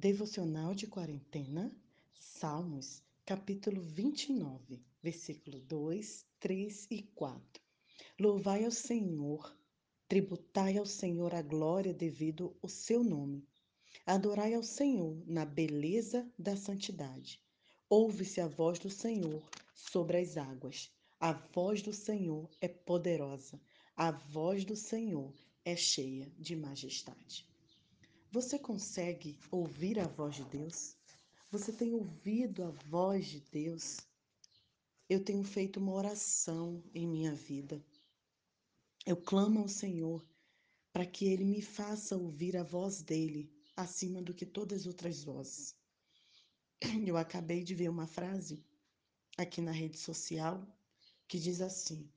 Devocional de Quarentena, Salmos, capítulo 29, versículo 2, 3 e 4. Louvai ao Senhor, tributai ao Senhor a glória devido ao seu nome. Adorai ao Senhor na beleza da santidade. Ouve-se a voz do Senhor sobre as águas. A voz do Senhor é poderosa. A voz do Senhor é cheia de majestade. Você consegue ouvir a voz de Deus? Você tem ouvido a voz de Deus? Eu tenho feito uma oração em minha vida. Eu clamo ao Senhor para que Ele me faça ouvir a voz dele acima do que todas as outras vozes. Eu acabei de ver uma frase aqui na rede social que diz assim: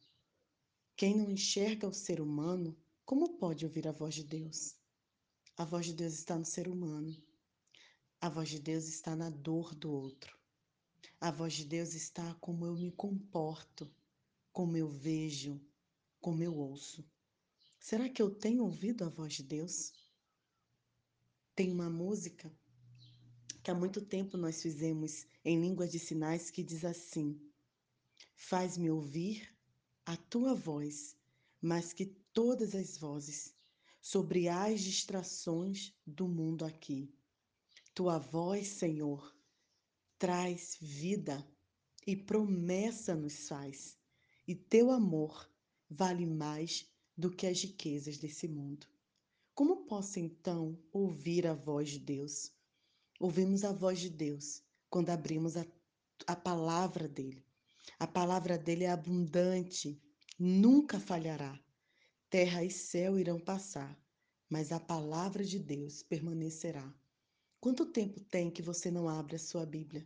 Quem não enxerga o ser humano, como pode ouvir a voz de Deus? A voz de Deus está no ser humano. A voz de Deus está na dor do outro. A voz de Deus está como eu me comporto, como eu vejo, como eu ouço. Será que eu tenho ouvido a voz de Deus? Tem uma música que há muito tempo nós fizemos em língua de sinais que diz assim: Faz-me ouvir a tua voz, mais que todas as vozes sobre as distrações do mundo aqui. Tua voz, Senhor, traz vida e promessa nos faz, e teu amor vale mais do que as riquezas desse mundo. Como posso então ouvir a voz de Deus? Ouvimos a voz de Deus quando abrimos a, a palavra dele. A palavra dele é abundante, nunca falhará. Terra e céu irão passar, mas a palavra de Deus permanecerá. Quanto tempo tem que você não abre a sua Bíblia?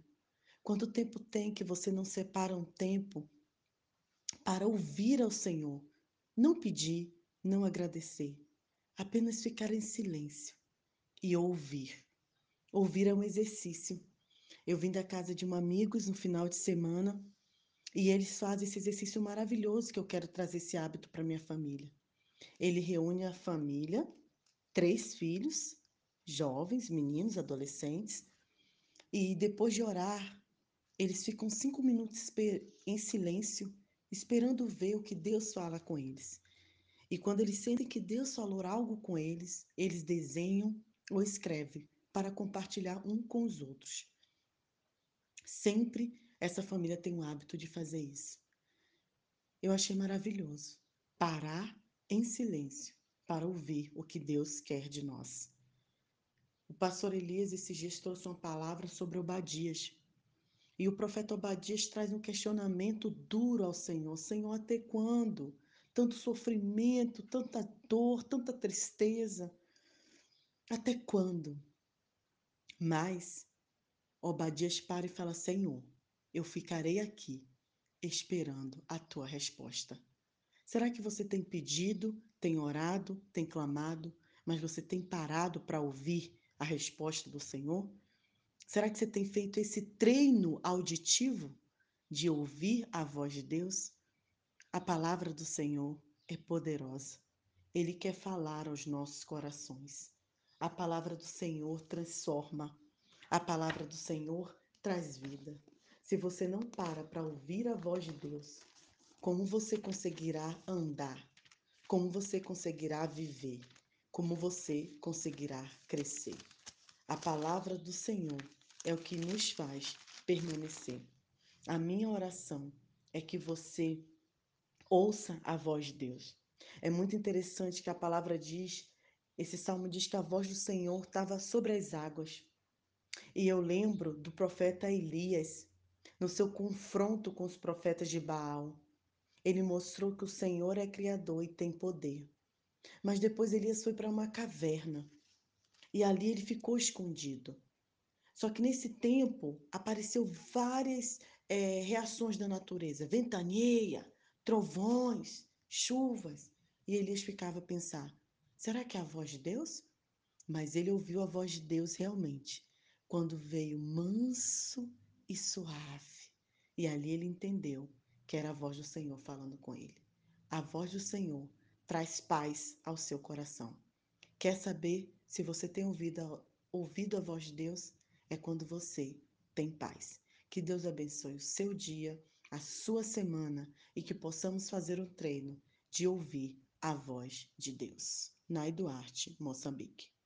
Quanto tempo tem que você não separa um tempo para ouvir ao Senhor? Não pedir, não agradecer, apenas ficar em silêncio e ouvir. Ouvir é um exercício. Eu vim da casa de um amigos no final de semana e eles fazem esse exercício maravilhoso que eu quero trazer esse hábito para minha família. Ele reúne a família, três filhos, jovens, meninos, adolescentes, e depois de orar, eles ficam cinco minutos em silêncio, esperando ver o que Deus fala com eles. E quando eles sentem que Deus falou algo com eles, eles desenham ou escrevem para compartilhar um com os outros. Sempre essa família tem o hábito de fazer isso. Eu achei maravilhoso parar em silêncio para ouvir o que Deus quer de nós. O pastor Elias esses dias trouxe uma palavra sobre Obadias. E o profeta Obadias traz um questionamento duro ao Senhor. Senhor, até quando? Tanto sofrimento, tanta dor, tanta tristeza. Até quando? Mas Obadias para e fala: Senhor, eu ficarei aqui esperando a tua resposta. Será que você tem pedido, tem orado, tem clamado, mas você tem parado para ouvir a resposta do Senhor? Será que você tem feito esse treino auditivo de ouvir a voz de Deus? A palavra do Senhor é poderosa. Ele quer falar aos nossos corações. A palavra do Senhor transforma. A palavra do Senhor traz vida. Se você não para para ouvir a voz de Deus, como você conseguirá andar? Como você conseguirá viver? Como você conseguirá crescer? A palavra do Senhor é o que nos faz permanecer. A minha oração é que você ouça a voz de Deus. É muito interessante que a palavra diz, esse salmo diz que a voz do Senhor estava sobre as águas. E eu lembro do profeta Elias, no seu confronto com os profetas de Baal. Ele mostrou que o Senhor é criador e tem poder. Mas depois Elias foi para uma caverna e ali ele ficou escondido. Só que nesse tempo apareceu várias é, reações da natureza, ventania, trovões, chuvas, e Elias ficava a pensar: será que é a voz de Deus? Mas ele ouviu a voz de Deus realmente, quando veio manso e suave. E ali ele entendeu que era a voz do Senhor falando com ele. A voz do Senhor traz paz ao seu coração. Quer saber se você tem ouvido a, ouvido a voz de Deus é quando você tem paz. Que Deus abençoe o seu dia, a sua semana e que possamos fazer o treino de ouvir a voz de Deus. Nai Duarte, Moçambique.